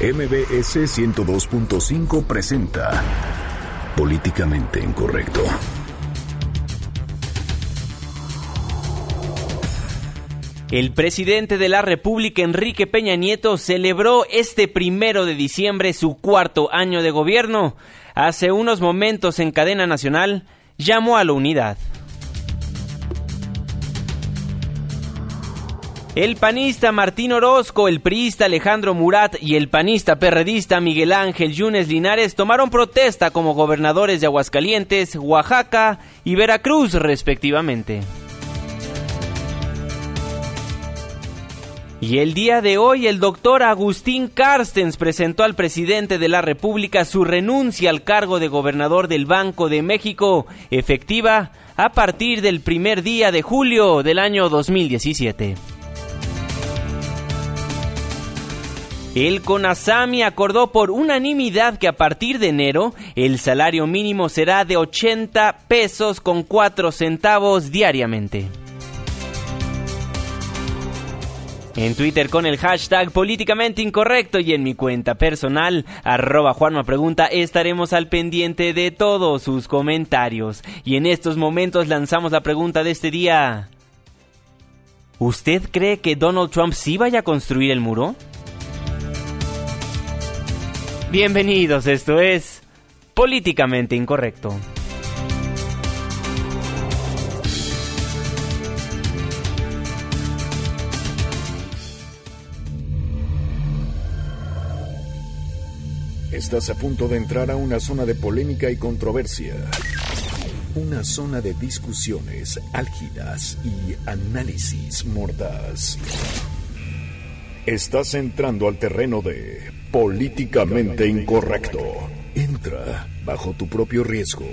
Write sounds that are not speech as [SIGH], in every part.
MBS 102.5 presenta Políticamente Incorrecto. El presidente de la República, Enrique Peña Nieto, celebró este primero de diciembre su cuarto año de gobierno. Hace unos momentos en cadena nacional llamó a la unidad. El panista Martín Orozco, el priista Alejandro Murat y el panista perredista Miguel Ángel Yunes Linares tomaron protesta como gobernadores de Aguascalientes, Oaxaca y Veracruz respectivamente. Y el día de hoy el doctor Agustín Carstens presentó al presidente de la República su renuncia al cargo de gobernador del Banco de México, efectiva a partir del primer día de julio del año 2017. El CONASAMI acordó por unanimidad que a partir de enero el salario mínimo será de 80 pesos con 4 centavos diariamente. En Twitter con el hashtag políticamente incorrecto y en mi cuenta personal, arroba Juanma Pregunta, estaremos al pendiente de todos sus comentarios. Y en estos momentos lanzamos la pregunta de este día. ¿Usted cree que Donald Trump sí vaya a construir el muro? Bienvenidos, esto es Políticamente Incorrecto. Estás a punto de entrar a una zona de polémica y controversia. Una zona de discusiones álgidas y análisis mordaz. Estás entrando al terreno de políticamente incorrecto. Entra bajo tu propio riesgo.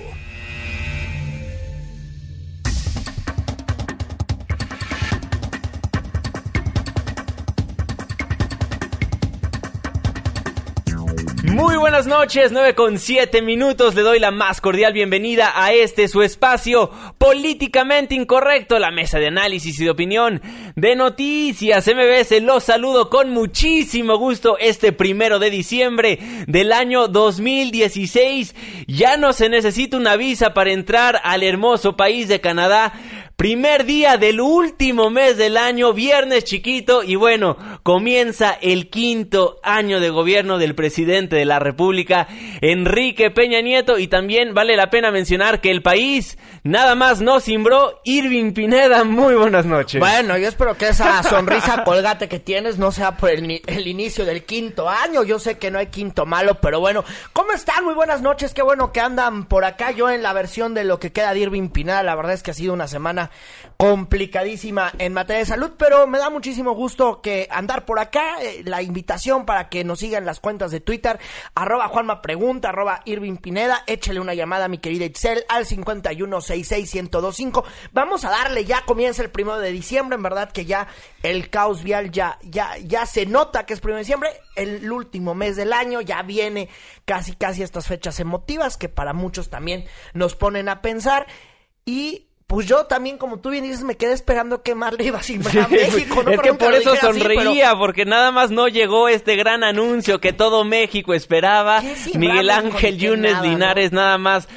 Buenas noches, 9 con 7 minutos. Le doy la más cordial bienvenida a este su espacio políticamente incorrecto, la mesa de análisis y de opinión de noticias MBS. Los saludo con muchísimo gusto este primero de diciembre del año 2016. Ya no se necesita una visa para entrar al hermoso país de Canadá. Primer día del último mes del año, viernes chiquito, y bueno, comienza el quinto año de gobierno del presidente de la República, Enrique Peña Nieto, y también vale la pena mencionar que el país nada más no cimbró Irving Pineda. Muy buenas noches. Bueno, yo espero que esa [LAUGHS] sonrisa colgate que tienes no sea por el, el inicio del quinto año. Yo sé que no hay quinto malo, pero bueno, ¿cómo están? Muy buenas noches, qué bueno que andan por acá. Yo en la versión de lo que queda de Irving Pineda, la verdad es que ha sido una semana complicadísima en materia de salud, pero me da muchísimo gusto que andar por acá. Eh, la invitación para que nos sigan las cuentas de Twitter, arroba Juanma Pregunta, arroba Irving Pineda, échale una llamada a mi querida Itzel al 5166125. Vamos a darle, ya comienza el primero de diciembre, en verdad que ya el caos vial ya, ya, ya se nota que es primero de diciembre, el último mes del año, ya viene casi casi estas fechas emotivas que para muchos también nos ponen a pensar y pues yo también, como tú bien dices, me quedé esperando que más le iba a [LAUGHS] simbrar a México. No es que por eso sonreía, porque nada más no llegó este gran anuncio que todo México esperaba. Miguel Ángel Yunes Linares nada más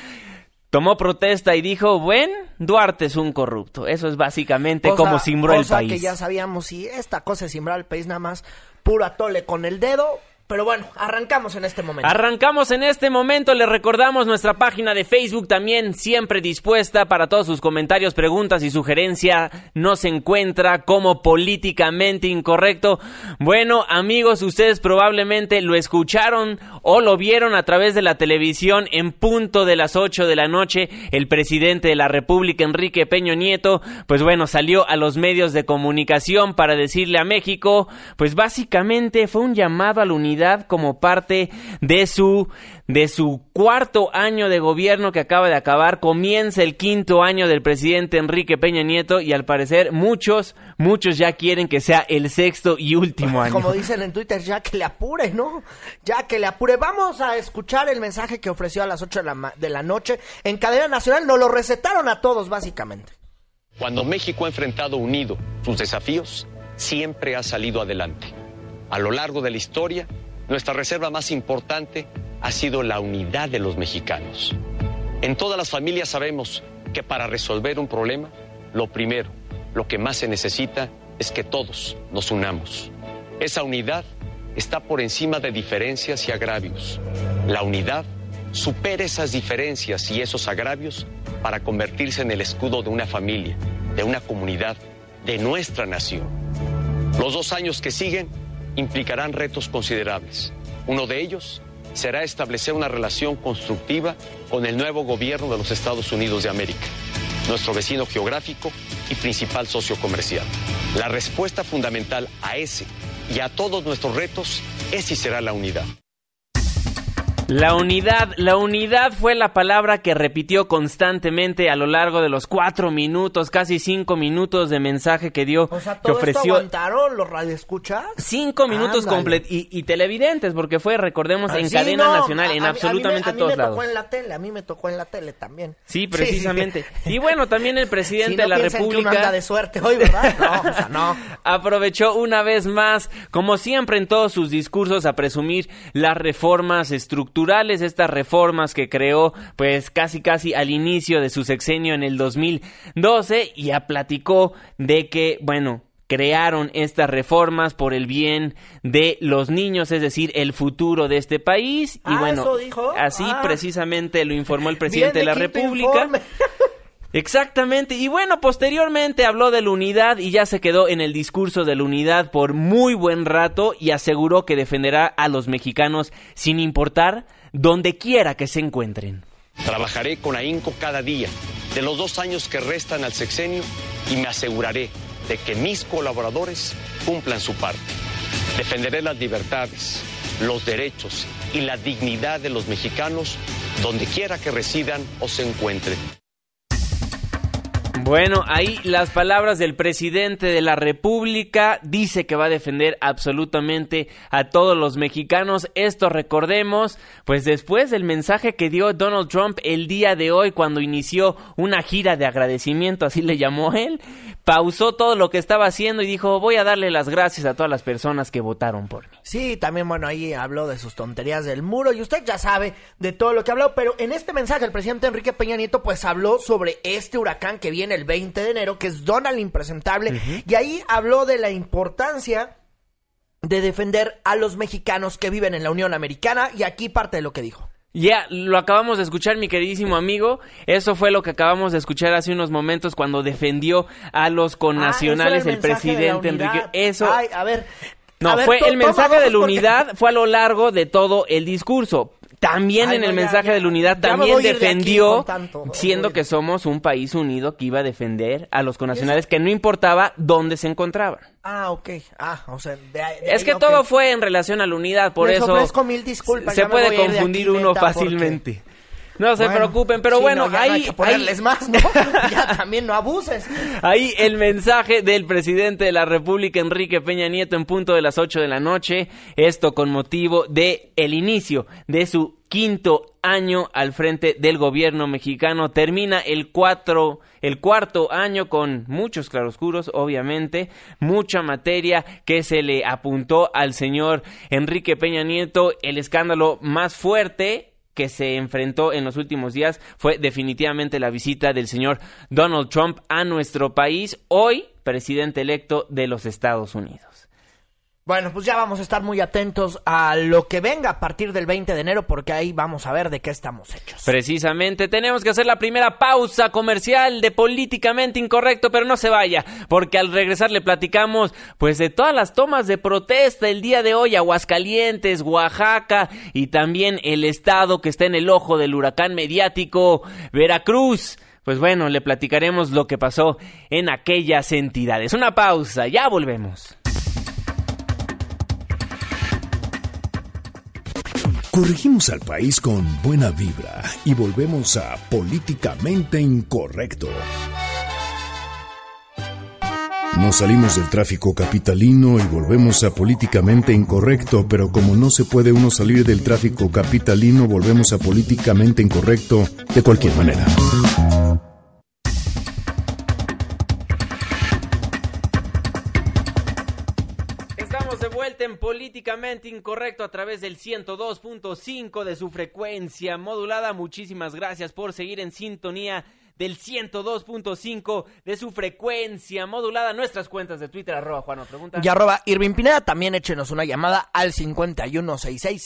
tomó protesta y dijo, bueno, Duarte es un corrupto. Eso es básicamente como simbró el país. que ya sabíamos, y esta cosa de simbrar el país nada más, puro atole con el dedo, pero bueno, arrancamos en este momento. Arrancamos en este momento. Le recordamos nuestra página de Facebook también siempre dispuesta para todos sus comentarios, preguntas y sugerencias. Nos encuentra como políticamente incorrecto. Bueno, amigos, ustedes probablemente lo escucharon o lo vieron a través de la televisión en punto de las 8 de la noche. El presidente de la República, Enrique Peño Nieto, pues bueno, salió a los medios de comunicación para decirle a México, pues básicamente fue un llamado a la unidad como parte de su de su cuarto año de gobierno que acaba de acabar, comienza el quinto año del presidente Enrique Peña Nieto y al parecer muchos, muchos ya quieren que sea el sexto y último año. Como dicen en Twitter, ya que le apure, ¿no? Ya que le apure. Vamos a escuchar el mensaje que ofreció a las 8 de la, de la noche en cadena nacional. Nos lo recetaron a todos, básicamente. Cuando México ha enfrentado unido sus desafíos, siempre ha salido adelante. A lo largo de la historia, nuestra reserva más importante ha sido la unidad de los mexicanos. En todas las familias sabemos que para resolver un problema, lo primero, lo que más se necesita es que todos nos unamos. Esa unidad está por encima de diferencias y agravios. La unidad supera esas diferencias y esos agravios para convertirse en el escudo de una familia, de una comunidad, de nuestra nación. Los dos años que siguen implicarán retos considerables. Uno de ellos será establecer una relación constructiva con el nuevo gobierno de los Estados Unidos de América, nuestro vecino geográfico y principal socio comercial. La respuesta fundamental a ese y a todos nuestros retos es y será la unidad. La unidad, la unidad fue la palabra que repitió constantemente a lo largo de los cuatro minutos, casi cinco minutos de mensaje que dio, O sea, que todo ofreció. esto aguantaron los radioescuchas. Cinco minutos completos y, y televidentes, porque fue, recordemos, en Sí, cadena no, nacional, a- en a absolutamente a mí me, todos a mí me lados. tocó en la tele, a mí me tocó en la tele también. Sí, precisamente. [LAUGHS] Y bueno, también el presidente Si no de la piensan que uno República anda de suerte hoy, ¿verdad? No, o sea, no. [LAUGHS] aprovechó una vez más, como siempre en todos sus discursos, a presumir las reformas estructurales, estas reformas que creó pues casi casi al inicio de su sexenio en el 2012 y ya platicó de que, bueno, crearon estas reformas por el bien de los niños, es decir, el futuro de este país. Y Ah, bueno, así Ah. precisamente lo informó el [LAUGHS] presidente Bien de la República. informe. Exactamente, y bueno, posteriormente habló de la unidad y ya se quedó en el discurso de la unidad por muy buen rato y aseguró que defenderá a los mexicanos sin importar donde quiera que se encuentren. Trabajaré con ahínco cada día de los dos años que restan al sexenio y me aseguraré de que mis colaboradores cumplan su parte. Defenderé las libertades, los derechos y la dignidad de los mexicanos donde quiera que residan o se encuentren. Bueno, ahí las palabras del presidente de la República dice que va a defender absolutamente a todos los mexicanos. Esto recordemos, pues después del mensaje que dio Donald Trump el día de hoy cuando inició una gira de agradecimiento, así le llamó él, pausó todo lo que estaba haciendo y dijo, voy a darle las gracias a todas las personas que votaron por mí. Sí, también, bueno, ahí habló de sus tonterías del muro y usted ya sabe de todo lo que habló, pero en este mensaje el presidente Enrique Peña Nieto pues habló sobre este huracán que viene el 20 de enero, que es Donald Impresentable, y ahí habló de la importancia de defender a los mexicanos que viven en la Unión Americana y aquí parte de lo que dijo. Ya, lo acabamos de escuchar, mi queridísimo amigo. Eso fue lo que acabamos de escuchar hace unos momentos cuando defendió a los connacionales Ah, el presidente. Enrique. Eso. Ay, a ver. No, a ver, fue el mensaje de la porque- unidad, fue a lo largo de todo el discurso. También Ay, en el mensaje ya. de la unidad también de defendió, tanto. siendo que somos un país unido que iba a defender a los connacionales, que no importaba dónde se encontraban. Ah, ok. Ah, o sea, de ahí- de Es ahí, que todo fue en relación a la unidad, por Les eso ofrezco mil disculpas, se puede confundir uno porque- fácilmente. No se Bueno, preocupen, pero sí, bueno, no, no hay ahí, que ponerles ahí- más, ¿no? [LAUGHS] ya también no abuses. Ahí el mensaje del presidente de la República, Enrique Peña Nieto, en punto de las 8 de la noche. Esto con motivo de el inicio de su quinto año al frente del gobierno mexicano. Termina el cuatro, el cuarto año con muchos claroscuros, obviamente, mucha materia que se le apuntó al señor Enrique Peña Nieto. El escándalo más fuerte que se enfrentó en los últimos días fue definitivamente la visita del señor Donald Trump a nuestro país, hoy presidente electo de los Estados Unidos. Bueno, pues ya vamos a estar muy atentos a lo que venga a partir del 20 de enero porque ahí vamos a ver de qué estamos hechos. Precisamente tenemos que hacer la primera pausa comercial de políticamente incorrecto, pero no se vaya, porque al regresar le platicamos pues de todas las tomas de protesta el día de hoy, Aguascalientes, Oaxaca y también el estado que está en el ojo del huracán mediático, Veracruz. Pues bueno, le platicaremos lo que pasó en aquellas entidades. Una pausa, ya volvemos. Corregimos al país con buena vibra y volvemos a Políticamente Incorrecto. Nos salimos del tráfico capitalino y volvemos a políticamente incorrecto, pero como no se puede uno salir del tráfico capitalino, volvemos a políticamente incorrecto de cualquier manera. De vuelta en Políticamente Incorrecto a través del 102.5 de su frecuencia modulada. Muchísimas gracias por seguir en sintonía del 102.5 de su frecuencia modulada. Nuestras cuentas de Twitter, arroba Juan Pregunta. Y arroba Irving Pineda, también échenos una llamada al 5166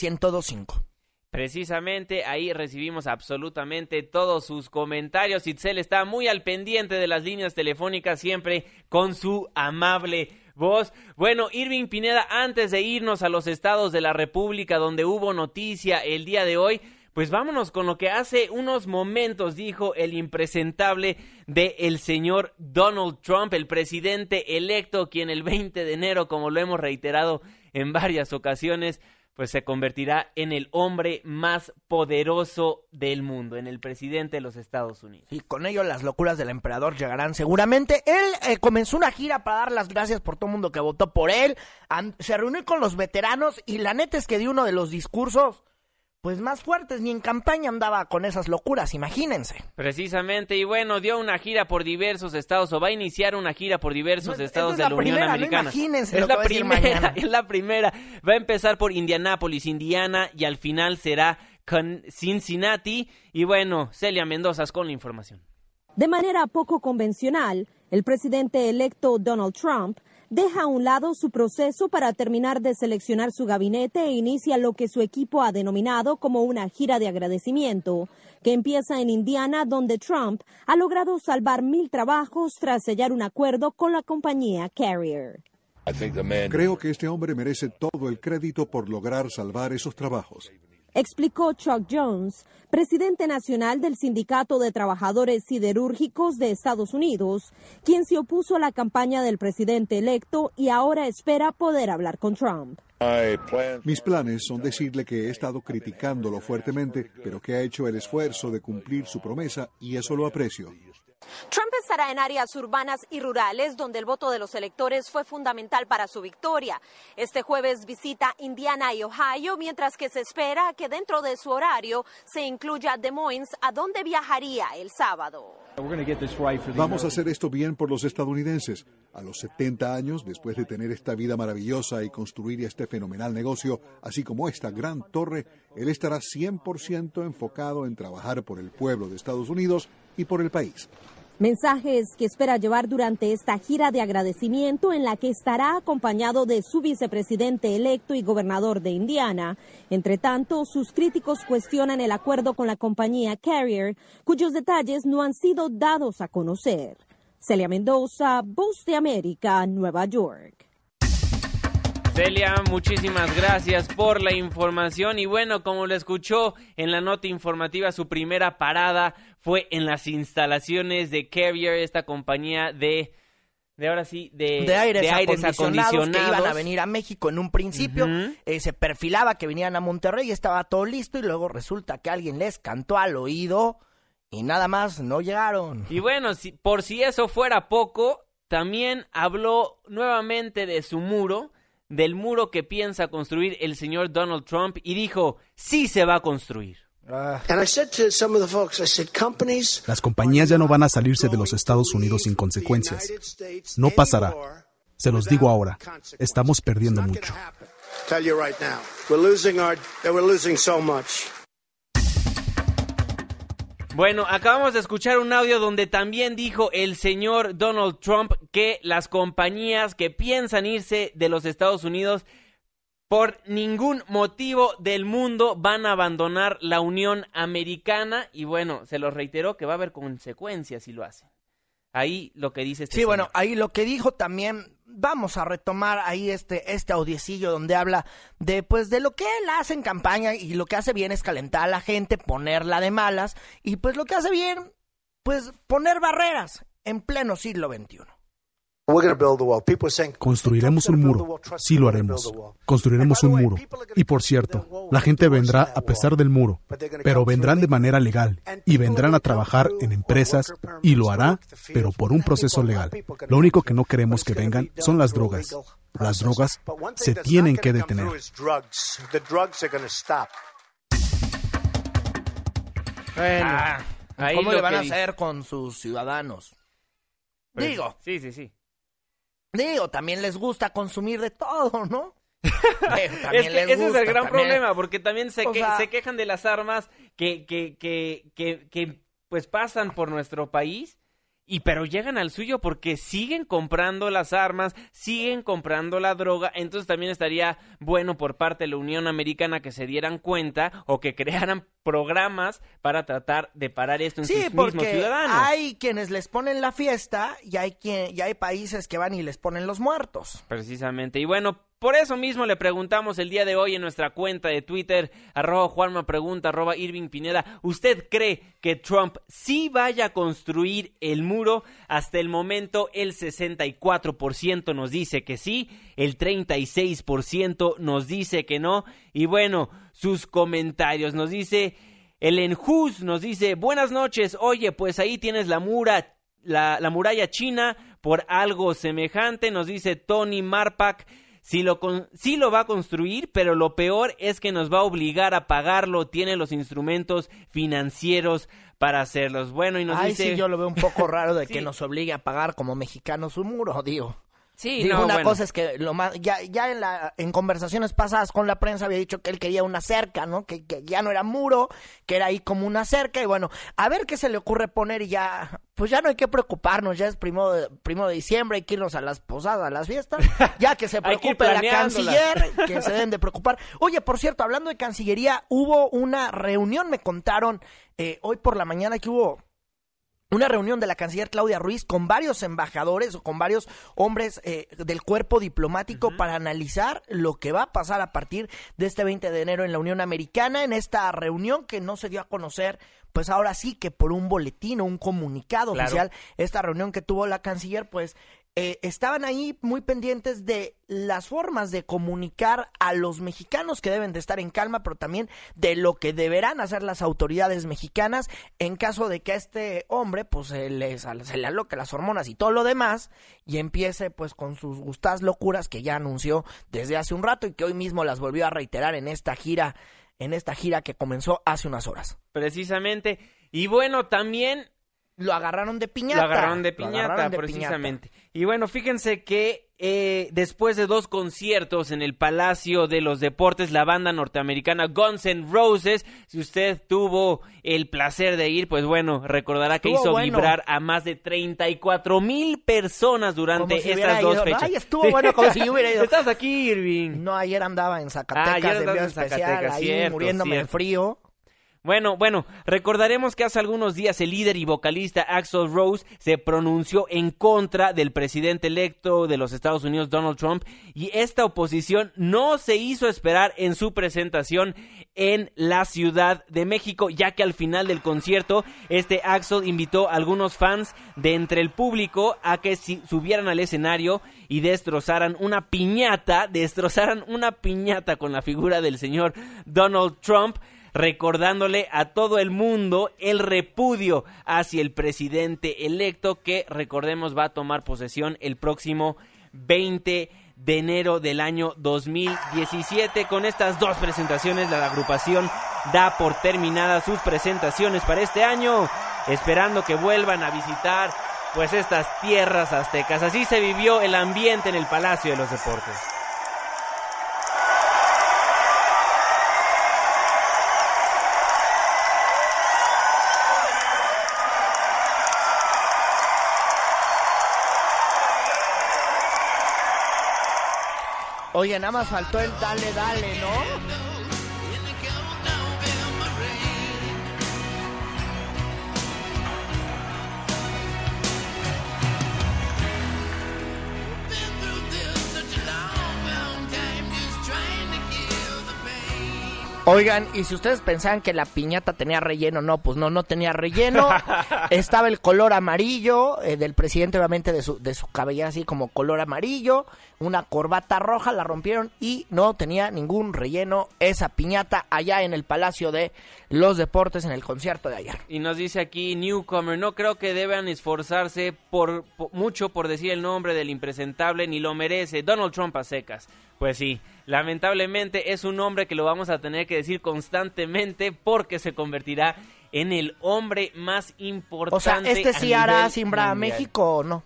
Precisamente ahí recibimos absolutamente todos sus comentarios. Itzel está muy al pendiente de las líneas telefónicas, siempre con su amable voz. Bueno, Irving Pineda, antes de irnos a los estados de la República donde hubo noticia el día de hoy, pues vámonos con lo que hace unos momentos dijo el impresentable de el señor Donald Trump, el presidente electo, quien el 20 de enero, como lo hemos reiterado en varias ocasiones, pues se convertirá en el hombre más poderoso del mundo, en el presidente de los Estados Unidos. Y con ello las locuras del emperador llegarán seguramente. Él eh, comenzó una gira para dar las gracias por todo el mundo que votó por él. se reunió con los veteranos y la neta es que dio uno de los discursos pues más fuertes, ni en campaña andaba con esas locuras, imagínense. Precisamente, y bueno, dio una gira por diversos estados, o va a iniciar una gira por diversos estados de la, Unión Americana. imagínense es la primera, es la primera. Va a empezar por Indianápolis, Indiana, y al final será con Cincinnati. Y bueno, Celia Mendoza con la información. De manera poco convencional, el presidente electo Donald Trump deja a un lado su proceso para terminar de seleccionar su gabinete e inicia lo que su equipo ha denominado como una gira de agradecimiento, que empieza en Indiana, donde Trump ha logrado salvar mil trabajos tras sellar un acuerdo con la compañía Carrier. Creo que este hombre merece todo el crédito por lograr salvar esos trabajos explicó Chuck Jones, presidente nacional del Sindicato de Trabajadores Siderúrgicos de Estados Unidos, quien se opuso a la campaña del presidente electo y ahora espera poder hablar con Trump. Mis planes son decirle que he estado criticándolo fuertemente, pero que ha hecho el esfuerzo de cumplir su promesa y eso lo aprecio. Trump estará en áreas urbanas y rurales donde el voto de los electores fue fundamental para su victoria. Este jueves visita Indiana y Ohio, mientras que se espera que dentro de su horario se incluya Des Moines, a donde viajaría el sábado. Vamos a hacer esto bien por los estadounidenses. A los 70 años, después de tener esta vida maravillosa y construir este fenomenal negocio, así como esta gran torre, él estará 100% enfocado en trabajar por el pueblo de Estados Unidos y por el país. Mensajes que espera llevar durante esta gira de agradecimiento en la que estará acompañado de su vicepresidente electo y gobernador de Indiana. Entre tanto, sus críticos cuestionan el acuerdo con la compañía Carrier, cuyos detalles no han sido dados a conocer. Celia Mendoza, Voz de América, Nueva York. Celia, muchísimas gracias por la información. Y bueno, como lo escuchó en la nota informativa, su primera parada fue en las instalaciones de Carrier, esta compañía de de ahora sí, de, aires, acondicionados, que iban a venir a México en un principio, eh, se perfilaba que venían a Monterrey, estaba todo listo y luego resulta que alguien les cantó al oído y nada más no llegaron. Y bueno, si, por si eso fuera poco, también habló nuevamente de su muro, del muro que piensa construir el señor Donald Trump y dijo, sí se va a construir. Las compañías ya no van a salirse de los Estados Unidos sin consecuencias. No pasará. Se los digo ahora, estamos perdiendo mucho. Bueno, acabamos de escuchar un audio donde también dijo el señor Donald Trump que las compañías que piensan irse de los Estados Unidos por ningún motivo del mundo van a abandonar la Unión Americana y bueno, se los reiteró que va a haber consecuencias si lo hacen. Ahí lo que dice este Sí, bueno, ahí lo que dijo también vamos a retomar ahí este este audiecillo donde habla de pues de lo que él hace en campaña y lo que hace bien es calentar a la gente, ponerla de malas y pues lo que hace bien pues poner barreras en pleno siglo XXI. Construiremos un muro. Sí lo haremos. Construiremos un muro. Y por cierto, la gente vendrá a pesar del muro, pero vendrán de manera legal y vendrán a trabajar en empresas y lo hará, pero por un proceso legal. Lo único que no queremos que vengan son las drogas. Las drogas se tienen que detener. Ah, ¿cómo le van a hacer con sus ciudadanos? Pues, Digo. Sí, sí, sí. Digo, también les gusta consumir de todo, ¿no? [LAUGHS] es que ese es el gran problema, porque también se, se quejan de las armas que, que, que, que, que pues pasan por nuestro país y pero llegan al suyo porque siguen comprando las armas, siguen comprando la droga, entonces también estaría bueno por parte de la Unión Americana que se dieran cuenta o que crearan programas para tratar de parar esto en sus mismos ciudadanos. Hay quienes les ponen la fiesta y hay quien, y hay países que van y les ponen los muertos. Precisamente. Y bueno, por eso mismo le preguntamos el día de hoy en nuestra cuenta de Twitter, arroba Juanma Pregunta, arroba Irving Pineda, ¿usted cree que Trump sí vaya a construir el muro? Hasta el momento el 64% nos dice que sí, el 36% nos dice que no, y bueno, sus comentarios nos dice... El Enjus nos dice, buenas noches, oye, pues ahí tienes la mura, la, la muralla china por algo semejante, nos dice Tony Marpak, Sí lo, lo va a construir, pero lo peor es que nos va a obligar a pagarlo. Tiene los instrumentos financieros para hacerlos. Bueno, y nos Ay, dice... sí, yo lo veo un poco [LAUGHS] raro de que nos obligue a pagar como mexicanos un muro, digo. Sí, Digo, una cosa es que lo más, ya, ya en la, en conversaciones pasadas con la prensa había dicho que él quería una cerca, ¿no? Que, que, ya no era muro, que era ahí como una cerca, y bueno, a ver qué se le ocurre poner y ya, pues ya no hay que preocuparnos, ya es primo de, primo de diciembre, hay que irnos a las posadas, a las fiestas, [LAUGHS] ya que se preocupe la canciller, que se deben de preocupar. Oye, por cierto, hablando de Cancillería, hubo una reunión, me contaron eh, hoy por la mañana que hubo una reunión de la canciller Claudia Ruiz con varios embajadores o con varios hombres eh, del cuerpo diplomático para analizar lo que va a pasar a partir de este 20 de enero en la Unión Americana, en esta reunión que no se dio a conocer pues ahora sí que por un boletín o un comunicado oficial, esta reunión que tuvo la canciller, pues eh, estaban ahí muy pendientes de las formas de comunicar a los mexicanos que deben de estar en calma, pero también de lo que deberán hacer las autoridades mexicanas en caso de que a este hombre pues se le, se le aloque las hormonas y todo lo demás y empiece pues con sus gustadas locuras que ya anunció desde hace un rato y que hoy mismo las volvió a reiterar en esta gira en esta gira que comenzó hace unas horas. Precisamente. Y bueno, también lo agarraron de piñata. Lo agarraron de piñata, precisamente. Y bueno, fíjense que eh, después de dos conciertos en el Palacio de los Deportes, la banda norteamericana Guns N' Roses, si usted tuvo el placer de ir, pues bueno, recordará que hizo vibrar a más de 34 mil personas durante estas dos fechas. Ay, estuvo bueno como si hubiera ido. [LAUGHS] Estás aquí, Irving. No, ayer andaba en Zacatecas, ah, ayer en Zacatecas, ahí muriéndome de frío. Bueno, bueno, recordaremos que hace algunos días el líder y vocalista Axel Rose se pronunció en contra del presidente electo de los Estados Unidos, Donald Trump, y esta oposición no se hizo esperar en su presentación en la Ciudad de México, ya que al final del concierto, este Axel invitó a algunos fans de entre el público a que subieran al escenario y destrozaran una piñata, [LAUGHS] destrozaran una piñata con la figura del señor Donald Trump recordándole a todo el mundo el repudio hacia el presidente electo que recordemos va a tomar posesión el próximo 20 de enero del año 2017. Con estas dos presentaciones, la agrupación da por terminadas sus presentaciones para este año, esperando que vuelvan a visitar pues estas tierras aztecas. Así se vivió el ambiente en el Palacio de los Deportes. Oye, nada más faltó el dale, dale, ¿no? Oigan, y si ustedes pensaban que la piñata tenía relleno, no, pues no, no tenía relleno. [LAUGHS] Estaba el color amarillo eh, del presidente, obviamente, de su, de su cabellera así como color amarillo. Una corbata roja, la rompieron y no tenía ningún relleno esa piñata allá en el Palacio de los Deportes en el concierto de ayer. Y nos dice aquí Newcomer, no creo que deban esforzarse por, mucho por decir el nombre del impresentable, ni lo merece. Donald Trump a secas. Pues sí, lamentablemente es un hombre que lo vamos a tener que decir constantemente porque se convertirá en el hombre más importante. O sea, este sí hará simbra a México o no.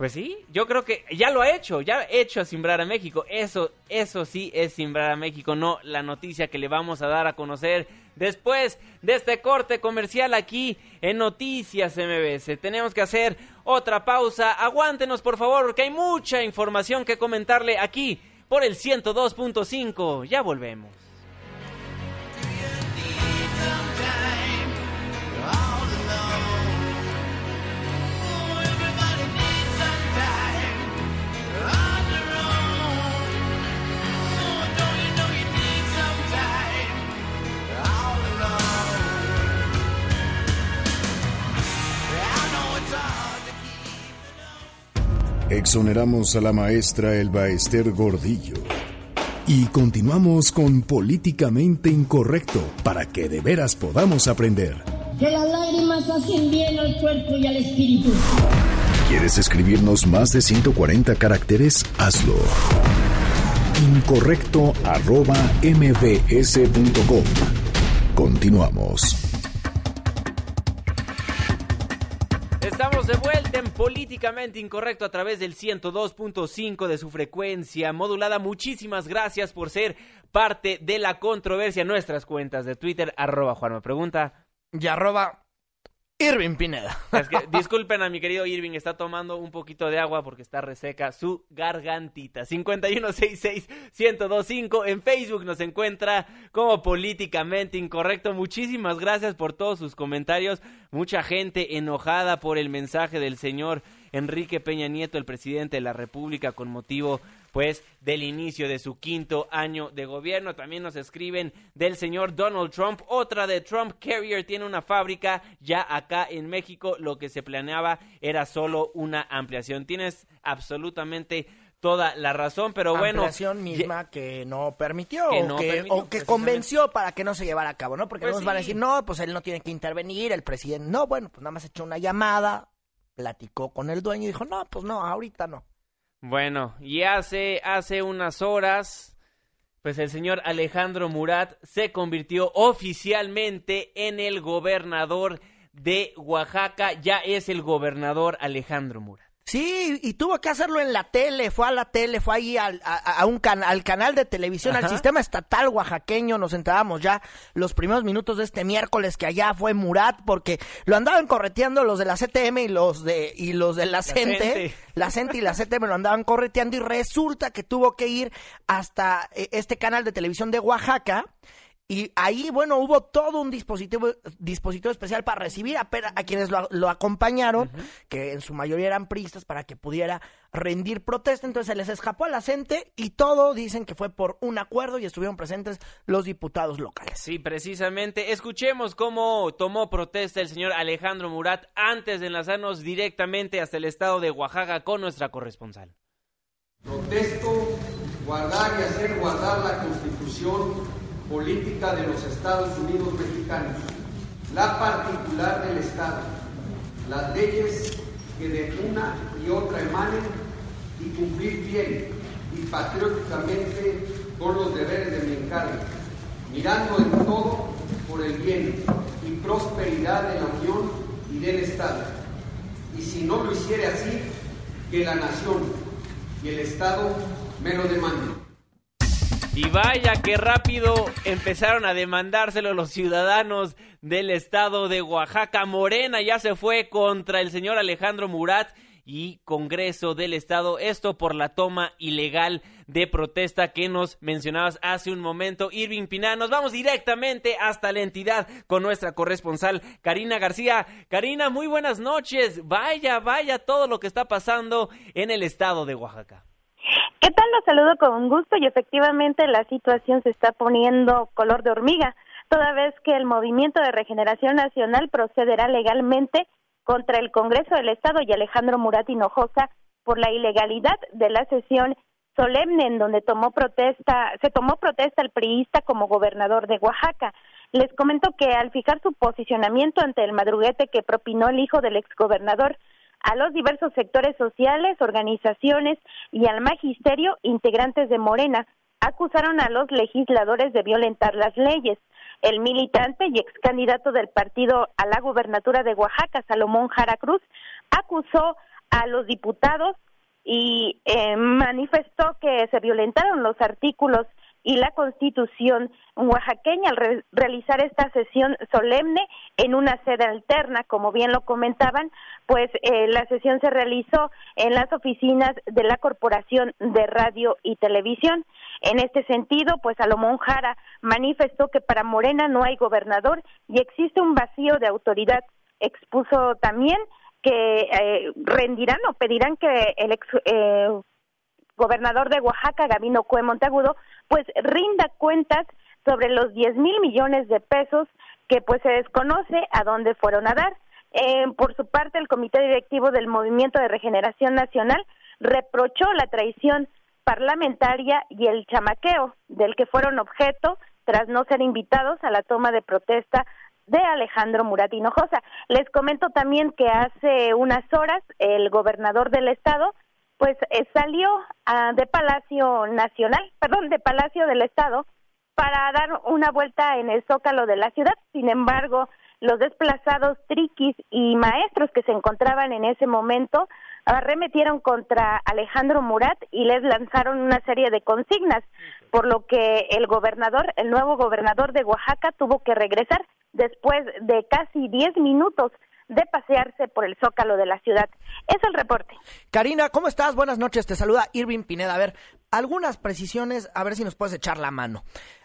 Pues sí, yo creo que ya lo ha hecho, ya ha hecho a simbrar a México. Eso, eso sí es simbrar a México, no la noticia que le vamos a dar a conocer después de este corte comercial aquí en Noticias MBS. Tenemos que hacer otra pausa. Aguántenos, por favor, porque hay mucha información que comentarle aquí por el 102.5. Ya volvemos. Exoneramos a la maestra Elba Ester Gordillo. Y continuamos con Políticamente Incorrecto para que de veras podamos aprender. Que las lágrimas hacen bien al cuerpo y al espíritu. ¿Quieres escribirnos más de 140 caracteres? Hazlo. Incorrecto arroba mbs.com. Continuamos. En Políticamente Incorrecto a través del 102.5 de su frecuencia modulada. Muchísimas gracias por ser parte de la controversia. Nuestras cuentas de Twitter, arroba Juan me pregunta. Y arroba Irving Pineda. [LAUGHS] disculpen a mi querido Irving, está tomando un poquito de agua porque está reseca su gargantita. 5166-1025 en Facebook nos encuentra como políticamente incorrecto. Muchísimas gracias por todos sus comentarios. Mucha gente enojada por el mensaje del señor Enrique Peña Nieto, el presidente de la República, con motivo pues del inicio de su quinto año de gobierno. También nos escriben del señor Donald Trump. Otra de Trump Carrier tiene una fábrica ya acá en México. Lo que se planeaba era solo una ampliación. Tienes absolutamente toda la razón, pero bueno. Ampliación misma que no permitió o que, convenció para que no se llevara a cabo, ¿no? Porque pues nos van a decir, no, pues él no tiene que intervenir, el presidente, no, bueno, pues nada más echó una llamada, platicó con el dueño y dijo, no, pues no, ahorita no. Bueno, y hace, hace unas horas, pues el señor Alejandro Murat se convirtió oficialmente en el gobernador de Oaxaca. Ya es el gobernador Alejandro Murat. Sí, y tuvo que hacerlo en la tele, fue a la tele, fue ahí al, a, un al canal de televisión, al sistema estatal oaxaqueño, nos enterábamos ya los primeros minutos de este miércoles que allá fue Murat, porque lo andaban correteando los de la CTM y los de, y los de la CENTE, la CENTE y la CTM lo andaban correteando y resulta que tuvo que ir hasta eh, este canal de televisión de Oaxaca, y ahí, bueno, hubo todo un dispositivo, dispositivo especial para recibir a, a quienes lo, acompañaron, que en su mayoría eran pristas, para que pudiera rendir protesta. Entonces se les escapó a la gente y todo dicen que fue por un acuerdo y estuvieron presentes los diputados locales. Sí, precisamente. Escuchemos cómo tomó protesta el señor Alejandro Murat antes de enlazarnos directamente hasta el estado de Oaxaca con nuestra corresponsal. Protesto guardar y hacer guardar la Constitución política de los Estados Unidos mexicanos, la particular del Estado, las leyes que de una y otra emanen y cumplir bien y patrióticamente con los deberes de mi encargo, mirando en todo por el bien y prosperidad de la Unión y del Estado. Y si no lo hiciera así, que la nación y el Estado me lo demanden. Y vaya que rápido empezaron a demandárselo los ciudadanos del estado de Oaxaca. Morena ya se fue contra el señor Alejandro Murat y Congreso del Estado. Esto por la toma ilegal de protesta que nos mencionabas hace un momento. Irving Piná, nos vamos directamente hasta la entidad con nuestra corresponsal Karina García. Karina, muy buenas noches. Vaya, vaya todo lo que está pasando en el estado de Oaxaca. ¿Qué tal? Los saludo con gusto y efectivamente la situación se está poniendo color de hormiga, toda vez que el Movimiento de Regeneración Nacional procederá legalmente contra el Congreso del Estado y Alejandro Murat Hinojosa por la ilegalidad de la sesión solemne en donde tomó protesta, se tomó protesta el priista como gobernador de Oaxaca. Les comento que al fijar su posicionamiento ante el madruguete que propinó el hijo del exgobernador, a los diversos sectores sociales, organizaciones y al magisterio integrantes de Morena acusaron a los legisladores de violentar las leyes. El militante y ex candidato del partido a la gubernatura de Oaxaca, Salomón Jara Cruz, acusó a los diputados y eh, manifestó que se violentaron los artículos y la constitución oaxaqueña al realizar esta sesión solemne en una sede alterna, como bien lo comentaban, pues eh, la sesión se realizó en las oficinas de la Corporación de Radio y Televisión. En este sentido, pues Salomón Jara manifestó que para Morena no hay gobernador y existe un vacío de autoridad. Expuso también que eh, rendirán o pedirán que el ex eh, gobernador de Oaxaca, Gabino Cue Monteagudo, pues rinda cuentas sobre los 10 mil millones de pesos que pues se desconoce a dónde fueron a dar. Eh, por su parte, el Comité Directivo del Movimiento de Regeneración Nacional reprochó la traición parlamentaria y el chamaqueo del que fueron objeto tras no ser invitados a la toma de protesta de Alejandro Murat Hinojosa. Les comento también que hace unas horas el gobernador del estado pues eh, salió ah, de Palacio Nacional, perdón, de Palacio del Estado para dar una vuelta en el zócalo de la ciudad. Sin embargo, los desplazados triquis y maestros que se encontraban en ese momento arremetieron contra Alejandro Murat y les lanzaron una serie de consignas, por lo que el gobernador, el nuevo gobernador de Oaxaca, tuvo que regresar después de casi diez minutos de pasearse por el zócalo de la ciudad. Es el reporte. Karina, ¿cómo estás? Buenas noches. Te saluda Irving Pineda. A ver, algunas precisiones, a ver si nos puedes echar la mano.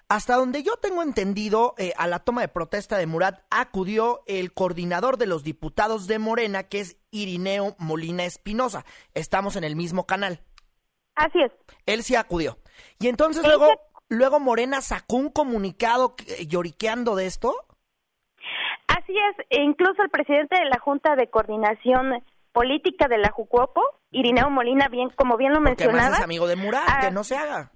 Hasta donde yo tengo entendido, eh, a la toma de protesta de Murat acudió el coordinador de los diputados de Morena, que es Irineo Molina Espinosa. Estamos en el mismo canal. Así es. Él sí acudió. Y entonces luego, luego Morena sacó un comunicado lloriqueando de esto. Así es, e incluso el presidente de la Junta de Coordinación Política de la Jucuopo, Irineo Molina, bien como bien lo mencionaba. es amigo de Murat, que ah, no se haga.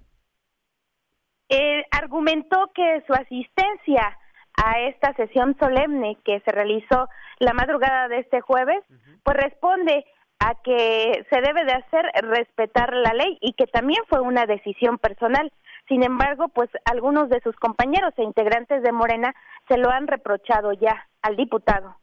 Eh, argumentó que su asistencia a esta sesión solemne que se realizó la madrugada de este jueves, pues responde a que se debe de hacer respetar la ley y que también fue una decisión personal. Sin embargo, pues algunos de sus compañeros e integrantes de Morena se lo han reprochado ya al diputado.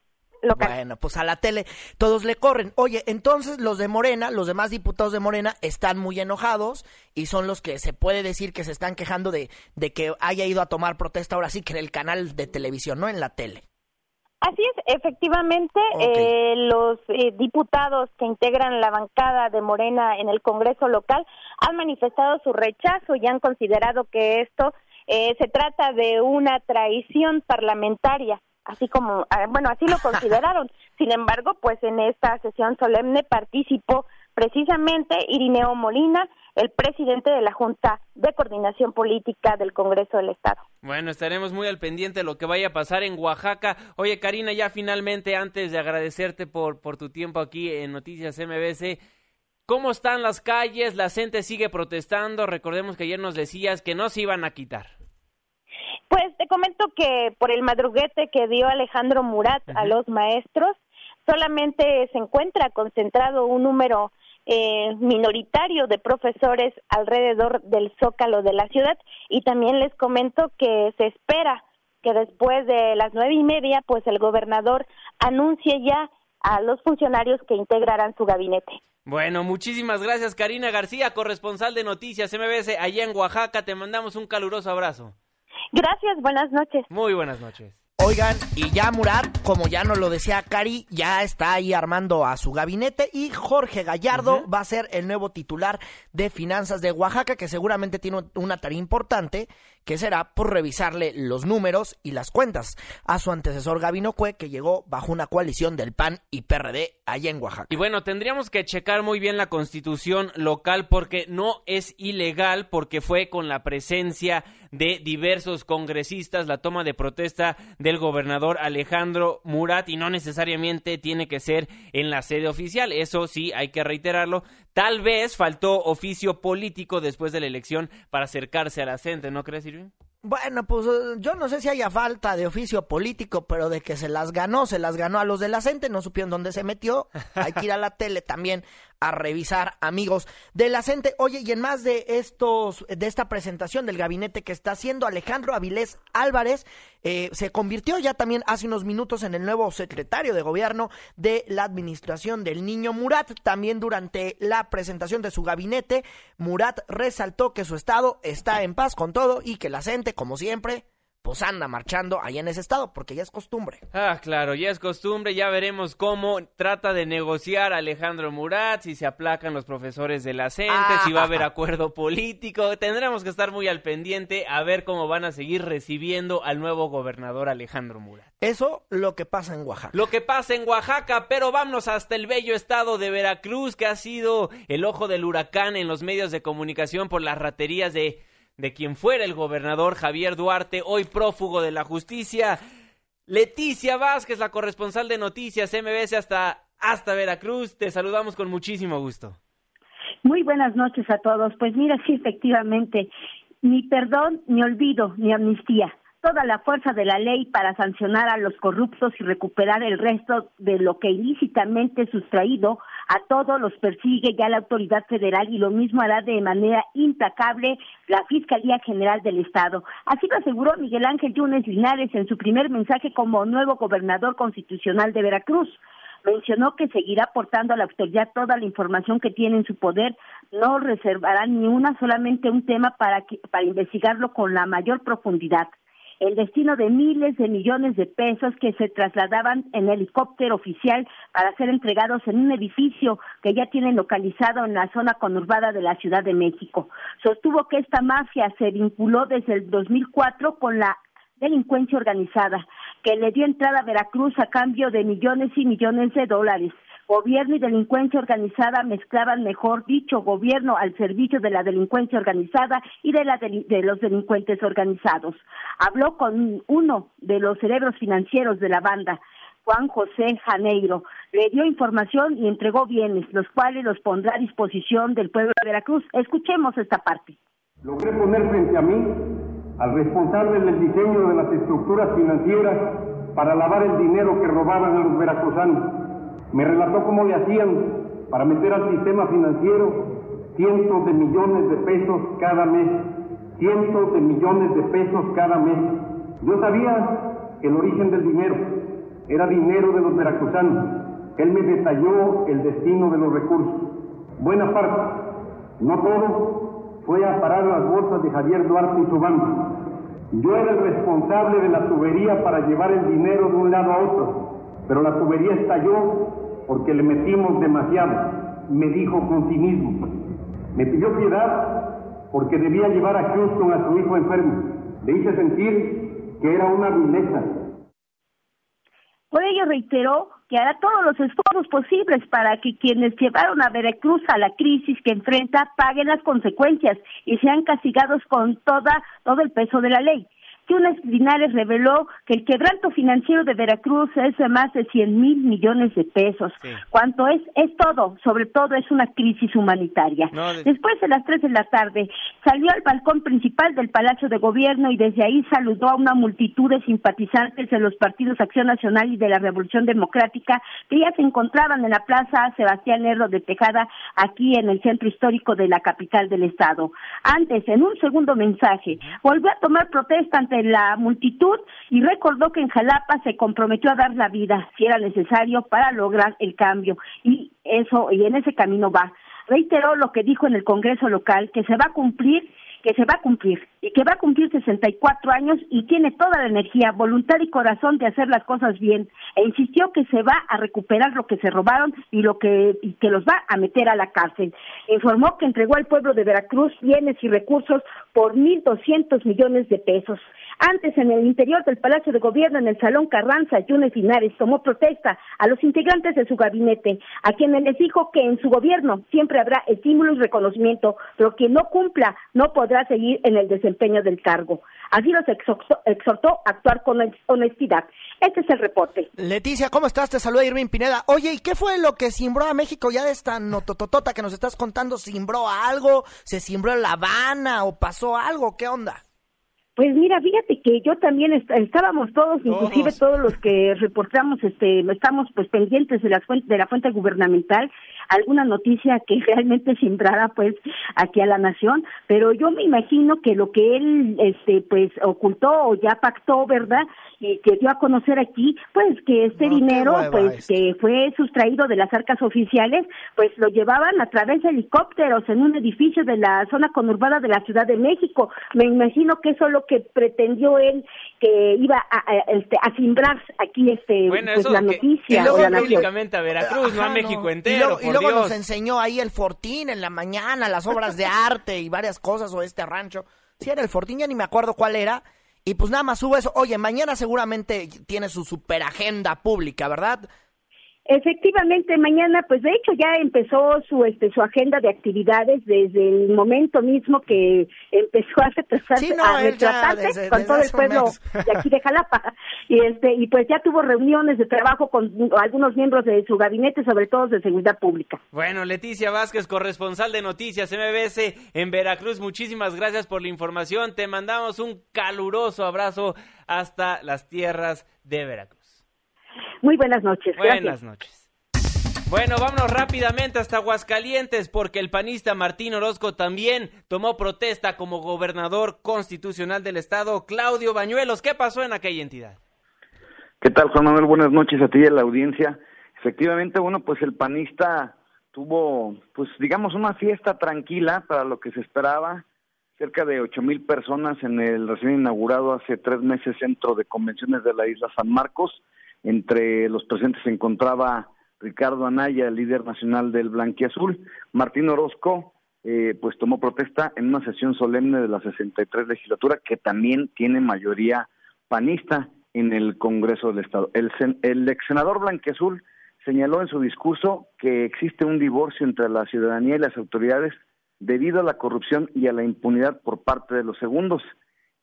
Local. Bueno, pues a la tele todos le corren. Oye, entonces los de Morena, los demás diputados de Morena están muy enojados y son los que se puede decir que se están quejando de, de que haya ido a tomar protesta ahora sí que en el canal de televisión, no en la tele. Así es, efectivamente, eh, los eh, diputados que integran la bancada de Morena en el Congreso local han manifestado su rechazo y han considerado que esto eh, se trata de una traición parlamentaria, así como, ah, bueno, así lo [LAUGHS] consideraron. Sin embargo, pues en esta sesión solemne participó precisamente Irineo Molina, el presidente de la Junta de Coordinación Política del Congreso del Estado. Bueno, estaremos muy al pendiente de lo que vaya a pasar en Oaxaca. Oye, Karina, ya finalmente, antes de agradecerte por, por tu tiempo aquí en Noticias MBC, ¿cómo están las calles? La gente sigue protestando. Recordemos que ayer nos decías que no se iban a quitar. Pues te comento que por el madruguete que dio Alejandro Murat a los maestros, solamente se encuentra concentrado un número eh, minoritario de profesores alrededor del zócalo de la ciudad y también les comento que se espera que después de las nueve y media pues el gobernador anuncie ya a los funcionarios que integrarán su gabinete. Bueno, muchísimas gracias Karina García, corresponsal de Noticias MBS allá en Oaxaca. Te mandamos un caluroso abrazo. Gracias, buenas noches. Muy buenas noches. Oigan, y ya Murat, como ya nos lo decía Cari, ya está ahí armando a su gabinete y Jorge Gallardo va a ser el nuevo titular de finanzas de Oaxaca, que seguramente tiene una tarea importante, que será por revisarle los números y las cuentas a su antecesor Gabino Cue, que llegó bajo una coalición del PAN y PRD allá en Oaxaca. Y bueno, tendríamos que checar muy bien la constitución local porque no es ilegal, porque fue con la presencia de diversos congresistas la toma de protesta del gobernador Alejandro Murat y no necesariamente tiene que ser en la sede oficial. Eso sí, hay que reiterarlo. Tal vez faltó oficio político después de la elección para acercarse a la gente, ¿no crees, Irving? Bueno, pues eh, yo no sé si haya falta de oficio político, pero de que se las ganó, se las ganó a los de la CENTE, no supieron dónde se metió. Hay que ir a la tele también a revisar, amigos de la CENTE. Oye, y en más de estos, de esta presentación del gabinete que está haciendo Alejandro Avilés Álvarez, eh, se convirtió ya también hace unos minutos en el nuevo secretario de gobierno de la administración del niño Murat. También durante la presentación de su gabinete, Murat resaltó que su estado está en paz con todo y que la CENTE, como siempre, pues anda marchando ahí en ese estado, porque ya es costumbre. Ah, claro, ya es costumbre, ya veremos cómo trata de negociar Alejandro Murat, si se aplacan los profesores de la CENTE, si va a haber acuerdo político, tendremos que estar muy al pendiente a ver cómo van a seguir recibiendo al nuevo gobernador Alejandro Murat. Eso lo que pasa en Oaxaca. Lo que pasa en Oaxaca, pero vámonos hasta el bello estado de Veracruz, que ha sido el ojo del huracán en los medios de comunicación por las raterías de de quien fuera el gobernador Javier Duarte, hoy prófugo de la justicia. Leticia Vázquez, la corresponsal de Noticias MBS hasta, hasta Veracruz, te saludamos con muchísimo gusto. Muy buenas noches a todos. Pues mira, sí, efectivamente, ni perdón, ni olvido, ni amnistía toda la fuerza de la ley para sancionar a los corruptos y recuperar el resto de lo que ilícitamente sustraído a todos los persigue ya la autoridad federal y lo mismo hará de manera implacable la Fiscalía General del Estado. Así lo aseguró Miguel Ángel Yunes Linares en su primer mensaje como nuevo gobernador constitucional de Veracruz. Mencionó que seguirá aportando a la autoridad toda la información que tiene en su poder, no reservará ni una solamente un tema para, para investigarlo con la mayor profundidad el destino de miles de millones de pesos que se trasladaban en helicóptero oficial para ser entregados en un edificio que ya tienen localizado en la zona conurbada de la Ciudad de México. Sostuvo que esta mafia se vinculó desde el 2004 con la delincuencia organizada, que le dio entrada a Veracruz a cambio de millones y millones de dólares. Gobierno y delincuencia organizada mezclaban, mejor dicho, gobierno al servicio de la delincuencia organizada y de, la de los delincuentes organizados. Habló con uno de los cerebros financieros de la banda, Juan José Janeiro. Le dio información y entregó bienes, los cuales los pondrá a disposición del pueblo de Veracruz. Escuchemos esta parte. Logré poner frente a mí al responsable del diseño de las estructuras financieras para lavar el dinero que robaban a los veracruzanos me relató cómo le hacían para meter al sistema financiero cientos de millones de pesos cada mes, cientos de millones de pesos cada mes. Yo sabía el origen del dinero era dinero de los veracruzanos. Él me detalló el destino de los recursos. Buena parte, no todo, fue a parar las bolsas de Javier Duarte y su banda. Yo era el responsable de la tubería para llevar el dinero de un lado a otro, pero la tubería estalló porque le metimos demasiado, me dijo con sí mismo. Me pidió piedad porque debía llevar a Houston a su hijo enfermo. Le hice sentir que era una vileza. Por ello reiteró que hará todos los esfuerzos posibles para que quienes llevaron a Veracruz a la crisis que enfrenta paguen las consecuencias y sean castigados con toda todo el peso de la ley. Yunes Linares reveló que el quebranto financiero de Veracruz es de más de 100 mil millones de pesos. ¿Cuánto es? Es todo, sobre todo es una crisis humanitaria. Después de las 3 de la tarde, salió al balcón principal del Palacio de Gobierno y desde ahí saludó a una multitud de simpatizantes de los partidos Acción Nacional y de la Revolución Democrática que ya se encontraban en la Plaza Sebastián Lerdo de Tejada, aquí en el centro histórico de la capital del Estado. Antes, en un segundo mensaje, volvió a tomar protesta ante la multitud y recordó que en Jalapa se comprometió a dar la vida si era necesario para lograr el cambio y eso y en ese camino va. Reiteró lo que dijo en el Congreso local que se va a cumplir que se va a cumplir y que va a cumplir 64 años y tiene toda la energía, voluntad y corazón de hacer las cosas bien. E insistió que se va a recuperar lo que se robaron y lo que, y que los va a meter a la cárcel. Informó que entregó al pueblo de Veracruz bienes y recursos por 1.200 millones de pesos. Antes, en el interior del Palacio de Gobierno, en el Salón Carranza, Yunes Linares tomó protesta a los integrantes de su gabinete, a quienes les dijo que en su gobierno siempre habrá estímulo y reconocimiento, pero quien no cumpla no podrá seguir en el desempeño del cargo. Así los exhortó, a actuar con honestidad. Este es el reporte. Leticia, ¿cómo estás? Te saluda Irving Pineda. Oye, ¿y qué fue lo que simbró a México ya de esta notototota que nos estás contando? ¿Simbró algo? ¿Se simbró en La Habana o pasó algo? ¿Qué onda? Pues mira, fíjate que yo también estábamos todos, inclusive todos los que reportamos, este, estamos pues pendientes de la fuente, de la fuente gubernamental, alguna noticia que [LAUGHS] realmente sembrara pues aquí a la nación, pero yo me imagino que lo que él, este, pues ocultó o ya pactó, ¿verdad? Y que dio a conocer aquí, pues que este dinero, pues que fue sustraído de las arcas oficiales, pues lo llevaban a través de helicópteros en un edificio de la zona conurbada de la Ciudad de México. Me imagino que eso lo que pretendió él que iba a, a, este, a simbrar aquí este pues, la noticia. y luego a Veracruz, no a México entero. Y luego, nos enseñó ahí el Fortín en la mañana, las obras de arte y varias cosas o este rancho. Sí, era el Fortín, ya ni me acuerdo cuál era. Y pues nada más hubo eso. Oye, mañana seguramente tiene su super agenda pública, ¿verdad? Efectivamente, mañana, pues de hecho ya empezó su este su agenda de actividades desde el momento mismo que empezó a retrasarse, a retrasarse con todo el pueblo de aquí de Jalapa y este y pues ya tuvo reuniones de trabajo con algunos miembros de su gabinete, sobre todo de seguridad pública. Bueno, Leticia Vázquez, corresponsal de Noticias MBS en Veracruz, muchísimas gracias por la información. Te mandamos un caluroso abrazo hasta las tierras de Veracruz. Muy buenas noches. Buenas noches. Bueno, vámonos rápidamente hasta Aguascalientes porque el panista Martín Orozco también tomó protesta como gobernador constitucional del estado. Claudio Bañuelos, ¿qué pasó en aquella entidad? ¿Qué tal, Juan Manuel? Buenas noches a ti y a la audiencia. Efectivamente, bueno, pues el panista tuvo, pues digamos, una fiesta tranquila para lo que se esperaba. Cerca de ocho mil personas en el recién inaugurado hace tres meses Centro de Convenciones de la Isla San Marcos entre los presentes se encontraba Ricardo Anaya, líder nacional del Blanquiazul. Martín Orozco, eh, pues tomó protesta en una sesión solemne de la 63 legislatura, que también tiene mayoría panista en el Congreso del Estado. El, el ex senador Blanquiazul señaló en su discurso que existe un divorcio entre la ciudadanía y las autoridades debido a la corrupción y a la impunidad por parte de los segundos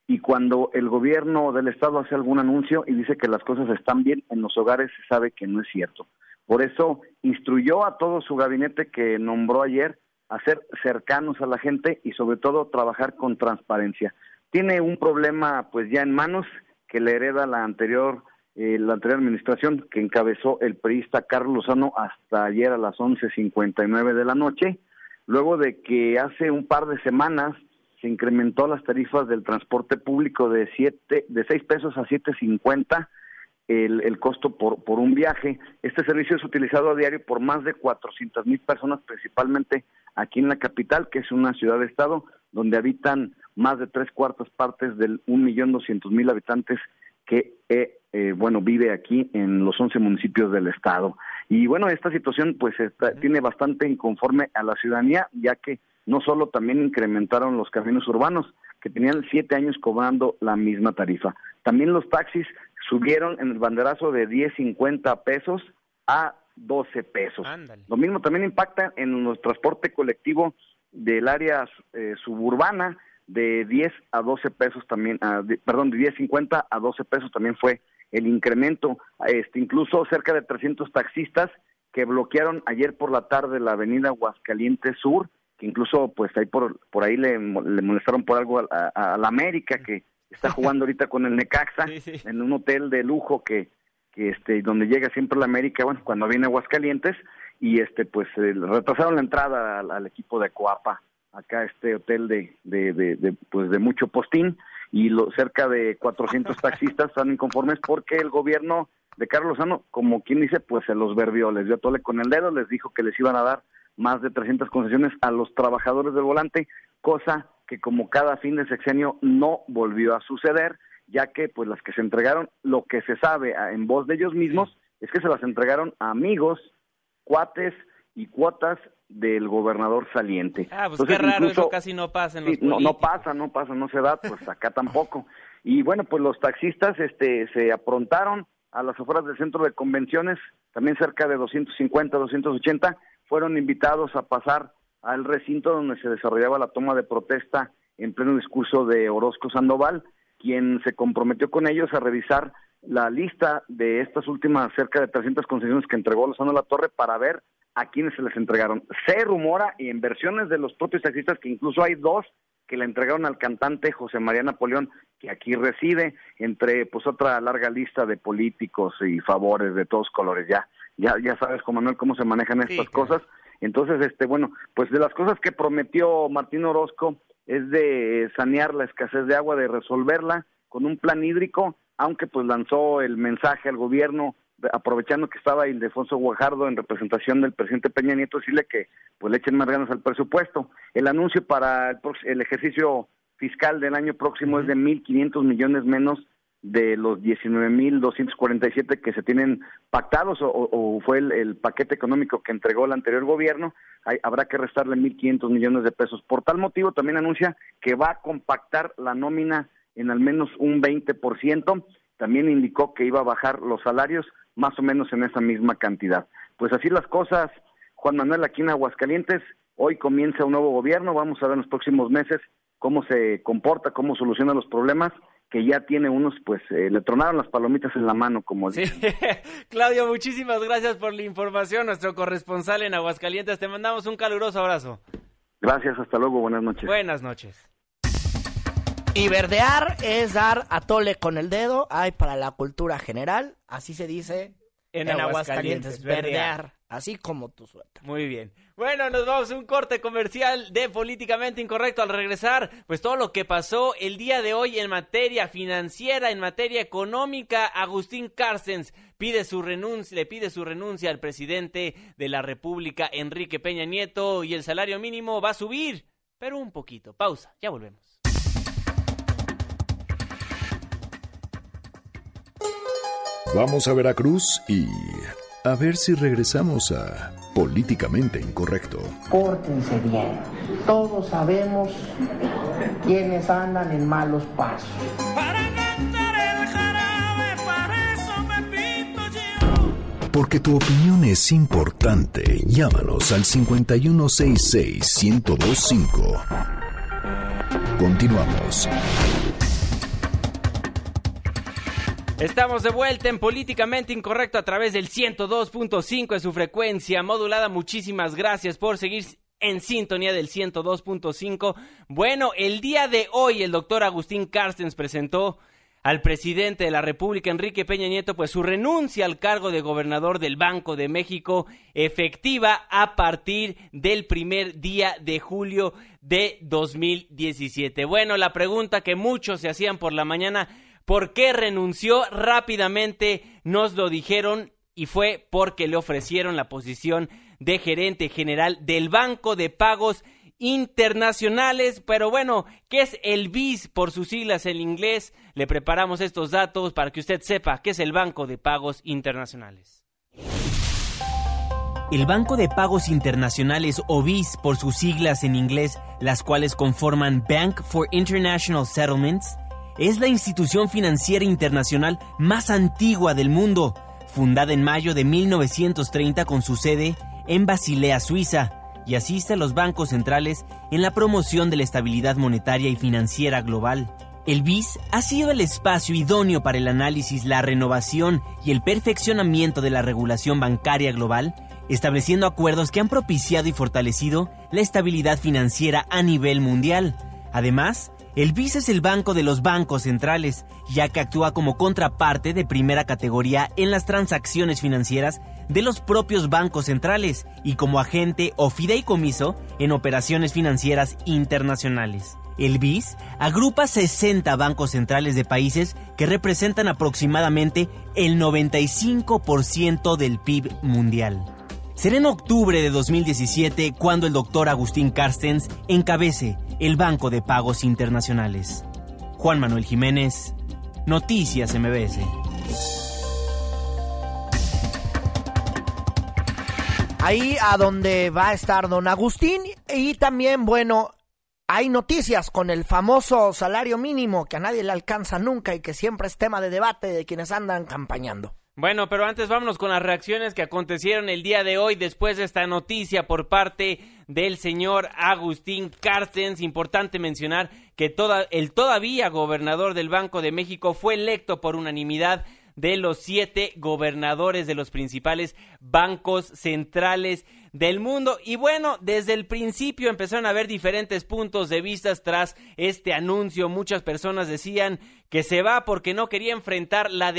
y cuando el gobierno del estado hace algún anuncio y dice que las cosas están bien en los hogares se sabe que no es cierto. Por eso instruyó a todo su gabinete que nombró ayer a ser cercanos a la gente y sobre todo trabajar con transparencia. Tiene un problema pues ya en manos que le hereda la anterior eh, la anterior administración que encabezó el periodista Carlos Lozano hasta ayer a las 11:59 de la noche, luego de que hace un par de semanas se incrementó las tarifas del transporte público de siete, de seis pesos a siete cincuenta el, el costo por, por un viaje. Este servicio es utilizado a diario por más de cuatrocientas mil personas, principalmente aquí en la capital, que es una ciudad-estado donde habitan más de tres cuartas partes del un millón doscientos mil habitantes que eh, eh, bueno vive aquí en los once municipios del estado. Y bueno, esta situación pues tiene bastante inconforme a la ciudadanía, ya que no solo también incrementaron los caminos urbanos, que tenían siete años cobrando la misma tarifa. También los taxis subieron en el banderazo de 10.50 pesos a 12 pesos. Lo mismo también impacta en nuestro transporte colectivo del área eh, suburbana de 10 a 12 pesos también, perdón, de 10.50 a 12 pesos también fue el incremento. Este, incluso cerca de 300 taxistas que bloquearon ayer por la tarde la avenida Aguascalientes Sur que incluso pues ahí por, por ahí le, molestaron por algo a, la América que está jugando [LAUGHS] ahorita con el Necaxa en un hotel de lujo que, que este donde llega siempre la América bueno cuando viene Aguascalientes y este pues eh, retrasaron la entrada al, equipo de Coapa acá este hotel de, de, de, pues de mucho postín y lo, cerca de 400 taxistas están inconformes porque el gobierno de Carlos Lozano, como quien dice, pues se los verbió, les dio tole con el dedo, les dijo que les iban a dar más de 300 concesiones a los trabajadores del volante, cosa que como cada fin de sexenio no volvió a suceder, ya que pues las que se entregaron, lo que se sabe en voz de ellos mismos es que se las entregaron a amigos, cuates y cuotas del gobernador saliente. Ah, pues qué raro, eso casi no pasa en los no, no pasa, no pasa, no se da, pues acá tampoco. Y bueno, pues los taxistas este se aprontaron a las afueras del centro de convenciones, también cerca de 250, 280, fueron invitados a pasar al recinto donde se desarrollaba la toma de protesta en pleno discurso de Orozco Sandoval, quien se comprometió con ellos a revisar la lista de estas últimas cerca de 300 concesiones que entregó Lozano La Torre para ver a quienes se les entregaron. Se rumora y en versiones de los propios taxistas que incluso hay dos que le entregaron al cantante José María Napoleón, que aquí reside, entre pues otra larga lista de políticos y favores de todos colores. Ya, ya, ya sabes, Juan Manuel, cómo se manejan estas cosas. Entonces, este, bueno, pues de las cosas que prometió Martín Orozco es de sanear la escasez de agua, de resolverla con un plan hídrico, aunque pues lanzó el mensaje al gobierno aprovechando que estaba Ildefonso Guajardo en representación del presidente Peña Nieto, decirle que pues le echen más ganas al presupuesto. El anuncio para el, ejercicio fiscal del año próximo es de 1.500 millones menos de los 19.247 que se tienen pactados o, fue el, paquete económico que entregó el anterior gobierno, habrá que restarle 1.500 millones de pesos. Por tal motivo también anuncia que va a compactar la nómina en al menos un 20%. También indicó que iba a bajar los salarios más o menos en esa misma cantidad. Pues así las cosas, Juan Manuel, aquí en Aguascalientes, hoy comienza un nuevo gobierno, vamos a ver en los próximos meses cómo se comporta, cómo soluciona los problemas que ya tiene unos, pues eh, le tronaron las palomitas en la mano, como sí. [LAUGHS] Claudio, muchísimas gracias por la información, nuestro corresponsal en Aguascalientes, te mandamos un caluroso abrazo. Gracias, hasta luego, buenas noches. Buenas noches. Y verdear es dar a tole con el dedo. Ay, para la cultura general, así se dice en, Aguascalientes. verdear. Así como tu suelta. Muy bien. Bueno, nos vamos a un corte comercial de Políticamente Incorrecto. Al regresar, pues todo lo que pasó el día de hoy en materia financiera, en materia económica, Agustín Carstens pide su renuncia, le pide su renuncia al presidente de la República, Enrique Peña Nieto, y el salario mínimo va a subir, pero un poquito. Pausa, ya volvemos. Vamos a Veracruz y a ver si regresamos a políticamente incorrecto. Pórtense bien. Todos sabemos quiénes andan en malos pasos. Para cantar el jarabe, para eso me pinto yo. Porque tu opinión es importante. Llámanos al 5166-1025. Continuamos. Estamos de vuelta en Políticamente Incorrecto a través del 102.5 de su frecuencia modulada. Muchísimas gracias por seguir en sintonía del 102.5. Bueno, el día de hoy el doctor Agustín Carstens presentó al presidente de la República, Enrique Peña Nieto, pues su renuncia al cargo de gobernador del Banco de México, efectiva a partir del primer día de julio de 2017. Bueno, la pregunta que muchos se hacían por la mañana, ¿Por qué renunció? Rápidamente nos lo dijeron y fue porque le ofrecieron la posición de gerente general del Banco de Pagos Internacionales. Pero bueno, ¿qué es el BIS por sus siglas en inglés? Le preparamos estos datos para que usted sepa qué es el Banco de Pagos Internacionales. El Banco de Pagos Internacionales o BIS por sus siglas en inglés, las cuales conforman Bank for International Settlements, es la institución financiera internacional más antigua del mundo, fundada en mayo de 1930 con su sede en Basilea, Suiza, y asiste a los bancos centrales en la promoción de la estabilidad monetaria y financiera global. El BIS ha sido el espacio idóneo para el análisis, la renovación y el perfeccionamiento de la regulación bancaria global, estableciendo acuerdos que han propiciado y fortalecido la estabilidad financiera a nivel mundial. Además, el BIS es el banco de los bancos centrales, ya que actúa como contraparte de primera categoría en las transacciones financieras de los propios bancos centrales y como agente o fideicomiso en operaciones financieras internacionales. El BIS agrupa 60 bancos centrales de países que representan aproximadamente el 95% del PIB mundial. Será en octubre de 2017 cuando el doctor Agustín Carstens encabece el Banco de Pagos Internacionales. Juan Manuel Jiménez, Noticias MBS. Ahí a donde va a estar don Agustín y también, bueno, hay noticias con el famoso salario mínimo que a nadie le alcanza nunca y que siempre es tema de debate de quienes andan campañando. Bueno, pero antes vámonos con las reacciones que acontecieron el día de hoy después de esta noticia por parte del señor Agustín Carstens. Importante mencionar que toda, el todavía gobernador del Banco de México fue electo por unanimidad de los siete gobernadores de los principales bancos centrales del mundo. Y bueno, desde el principio empezaron a haber diferentes puntos de vista tras este anuncio. Muchas personas decían que se va porque no quería enfrentar la,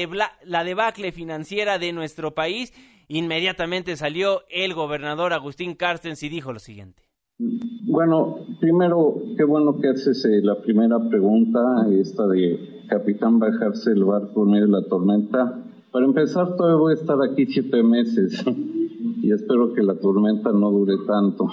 la debacle financiera de nuestro país. Inmediatamente salió el gobernador Agustín Carstens y dijo lo siguiente. Bueno, primero, qué bueno que haces eh, la primera pregunta, esta de capitán bajarse el barco en medio de la tormenta. Para empezar, todavía voy a estar aquí siete meses [LAUGHS] y espero que la tormenta no dure tanto.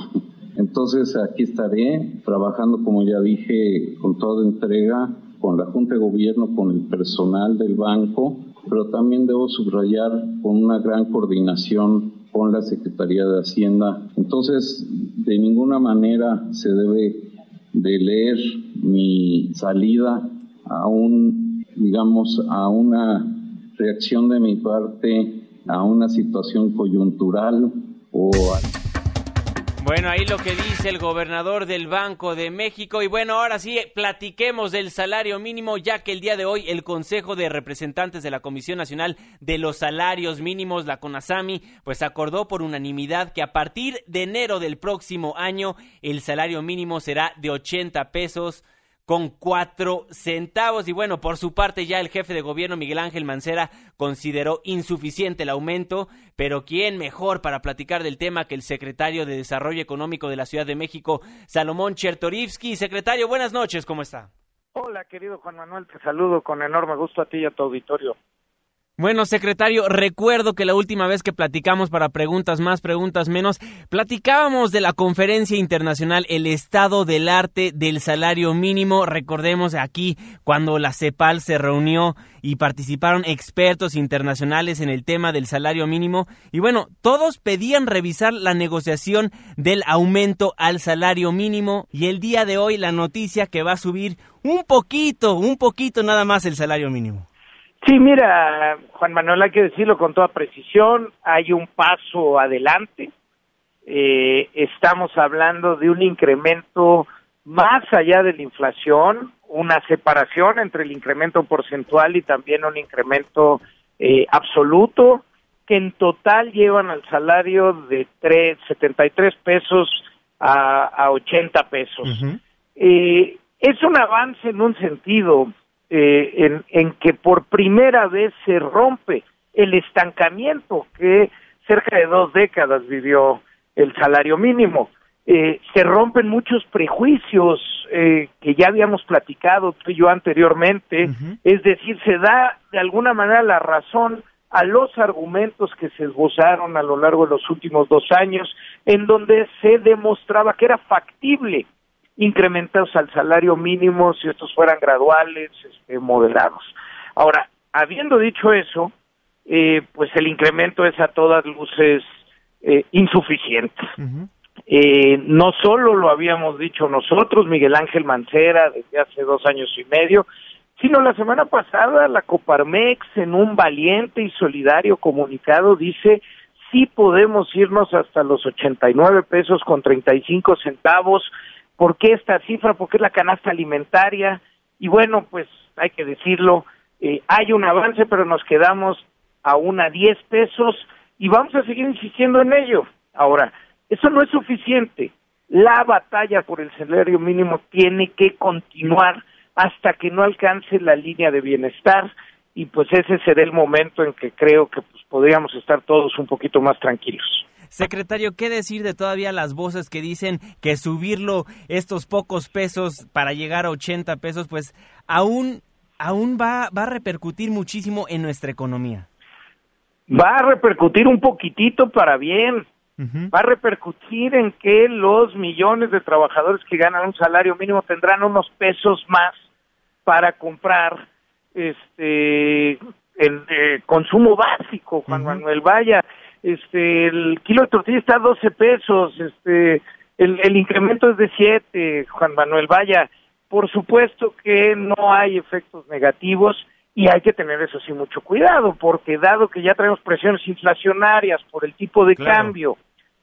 Entonces, aquí estaré trabajando, como ya dije, con toda entrega, con la Junta de Gobierno, con el personal del banco, pero también debo subrayar con una gran coordinación con la Secretaría de Hacienda. Entonces, de ninguna manera se debe de leer mi salida a un, digamos, a una reacción de mi parte a una situación coyuntural o a bueno, ahí lo que dice el gobernador del Banco de México. Y bueno, ahora sí, platiquemos del salario mínimo, ya que el día de hoy el Consejo de Representantes de la Comisión Nacional de los Salarios Mínimos, la CONASAMI, pues acordó por unanimidad que a partir de enero del próximo año el salario mínimo será de 80 pesos con cuatro centavos. Y bueno, por su parte ya el jefe de gobierno Miguel Ángel Mancera consideró insuficiente el aumento, pero ¿quién mejor para platicar del tema que el secretario de Desarrollo Económico de la Ciudad de México, Salomón Chertorivsky? Secretario, buenas noches, ¿cómo está? Hola, querido Juan Manuel, te saludo con enorme gusto a ti y a tu auditorio. Bueno, secretario, recuerdo que la última vez que platicamos para preguntas más, preguntas menos, platicábamos de la conferencia internacional El estado del arte del salario mínimo. Recordemos aquí cuando la CEPAL se reunió y participaron expertos internacionales en el tema del salario mínimo. Y bueno, todos pedían revisar la negociación del aumento al salario mínimo. Y el día de hoy la noticia que va a subir un poquito, un poquito nada más el salario mínimo. Sí, mira, Juan Manuel, hay que decirlo con toda precisión, hay un paso adelante. Eh, estamos hablando de un incremento más allá de la inflación, una separación entre el incremento porcentual y también un incremento eh, absoluto, que en total llevan al salario de tres, 73 pesos a, a 80 pesos. eh, es un avance en un sentido, eh, en, que por primera vez se rompe el estancamiento que cerca de dos décadas vivió el salario mínimo. Eh, se rompen muchos prejuicios eh, que ya habíamos platicado tú y yo anteriormente, es decir, se da de alguna manera la razón a los argumentos que se esbozaron a lo largo de los últimos dos años, en donde se demostraba que era factible incrementados al salario mínimo si estos fueran graduales, este, moderados. Ahora, habiendo dicho eso, eh, pues el incremento es a todas luces eh, insuficiente. eh, no solo lo habíamos dicho nosotros, Miguel Ángel Mancera, desde hace dos años y medio, sino la semana pasada la Coparmex en un valiente y solidario comunicado dice sí podemos irnos hasta los 89 pesos con 35 centavos ¿Por qué esta cifra? Porque es la canasta alimentaria. Y bueno, pues hay que decirlo, eh, hay un avance, pero nos quedamos a 10 pesos y vamos a seguir insistiendo en ello. Ahora, eso no es suficiente. La batalla por el salario mínimo tiene que continuar hasta que no alcance la línea de bienestar y pues ese será el momento en que creo que pues, podríamos estar todos un poquito más tranquilos. Secretario, ¿qué decir de todavía las voces que dicen que subirlo estos pocos pesos para llegar a 80 pesos, pues aún, aún va, va a repercutir muchísimo en nuestra economía? Va a repercutir un poquitito para bien. Va a repercutir en que los millones de trabajadores que ganan un salario mínimo tendrán unos pesos más para comprar este el eh, consumo básico, Juan Manuel. Vaya, este el kilo de tortilla está a 12 pesos, este el, el incremento es de 7, Juan Manuel, vaya, por supuesto que no hay efectos negativos y hay que tener eso sí mucho cuidado, porque dado que ya tenemos presiones inflacionarias por el tipo de cambio,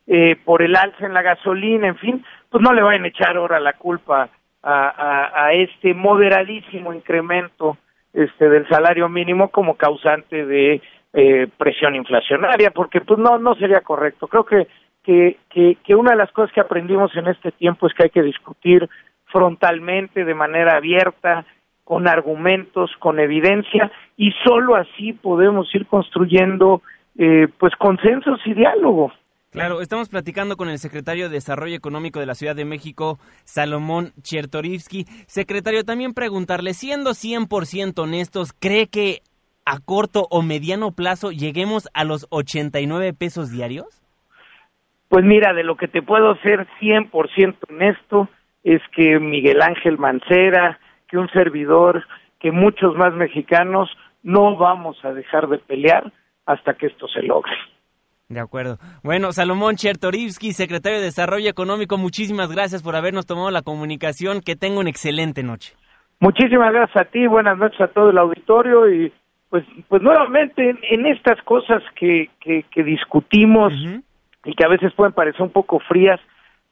eh, por el alza en la gasolina, en fin, pues no le vayan a echar ahora la culpa a, a, a este moderadísimo incremento este del salario mínimo como causante de eh, presión inflacionaria, porque pues no no sería correcto. Creo que, que que que una de las cosas que aprendimos en este tiempo es que hay que discutir frontalmente, de manera abierta, con argumentos, con evidencia, y solo así podemos ir construyendo eh, pues consensos y diálogo. Claro, estamos platicando con el secretario de Desarrollo Económico de la Ciudad de México, Salomón Chertorivsky. Secretario, también preguntarle, siendo 100% honestos, ¿cree que a corto o mediano plazo lleguemos a los 89 pesos diarios? Pues mira, de lo que te puedo ser 100% honesto es que Miguel Ángel Mancera, que un servidor, que muchos más mexicanos no vamos a dejar de pelear hasta que esto se logre. De acuerdo. Bueno, Salomón Chertorivsky, secretario de Desarrollo Económico, muchísimas gracias por habernos tomado la comunicación. Que tenga una excelente noche. Muchísimas gracias a ti, buenas noches a todo el auditorio y pues pues nuevamente en, estas cosas que, que, discutimos y que a veces pueden parecer un poco frías,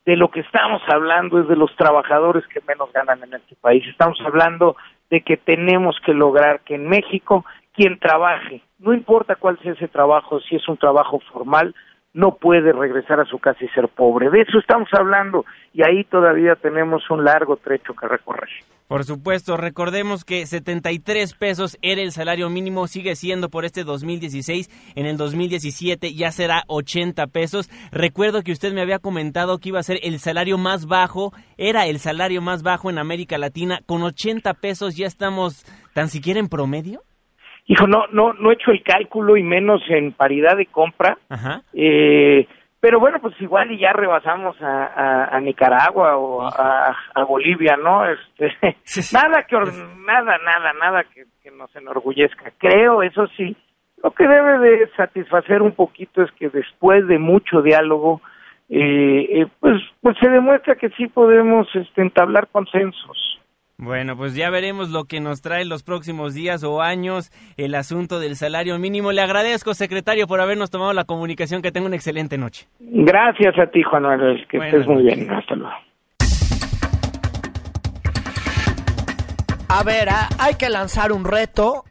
de lo que estamos hablando es de los trabajadores que menos ganan en este país. Estamos hablando de que tenemos que lograr que en México quien trabaje, no importa cuál sea ese trabajo, si es un trabajo formal, no puede regresar a su casa y ser pobre. De eso estamos hablando y ahí todavía tenemos un largo trecho que recorrer. Por supuesto, recordemos que 73 pesos era el salario mínimo, sigue siendo por este 2016, en el 2017 ya será 80 pesos. Recuerdo que usted me había comentado que iba a ser el salario más bajo, era el salario más bajo en América Latina, con 80 pesos ya estamos tan siquiera en promedio. Hijo, no, no, no he hecho el cálculo y menos en paridad de compra. Eh, pero bueno, pues igual y ya rebasamos a, Nicaragua o a, Bolivia, ¿no? Este, [LAUGHS] nada que nada, nada, nada que, nos enorgullezca. Creo, eso sí, lo que debe de satisfacer un poquito es que después de mucho diálogo, eh, eh, pues, pues se demuestra que sí podemos este, entablar consensos. Bueno, pues ya veremos lo que nos trae los próximos días o años el asunto del salario mínimo. Le agradezco, secretario, por habernos tomado la comunicación. Que tenga una excelente noche. Gracias a ti, Juan Manuel. Que estés muy bien. Hasta luego. A ver, ah, hay que lanzar un reto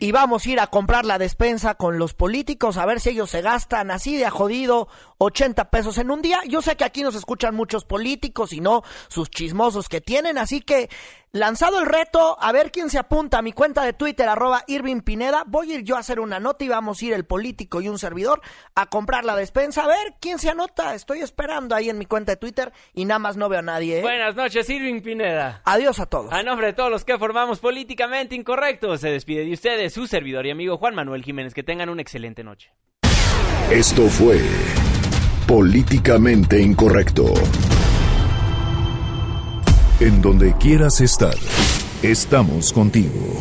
y vamos a ir a comprar la despensa con los políticos a ver si ellos se gastan así de a jodido 80 pesos en un día. Yo sé que aquí nos escuchan muchos políticos y no sus chismosos que tienen, así que lanzado el reto, a ver quién se apunta a mi cuenta de Twitter, arroba Irving Pineda, voy a ir yo a hacer una nota y vamos a ir el político y un servidor a comprar la despensa, a ver quién se anota. Estoy esperando ahí en mi cuenta de Twitter y nada más no veo a nadie. ¿eh? Buenas noches, Irving Pineda. Adiós a todos. A nombre de todos los que formamos Políticamente Incorrectos, se despide de ustedes su servidor y amigo Juan Manuel Jiménez. Que tengan una excelente noche. Esto fue Políticamente Incorrecto. En donde quieras estar, estamos contigo.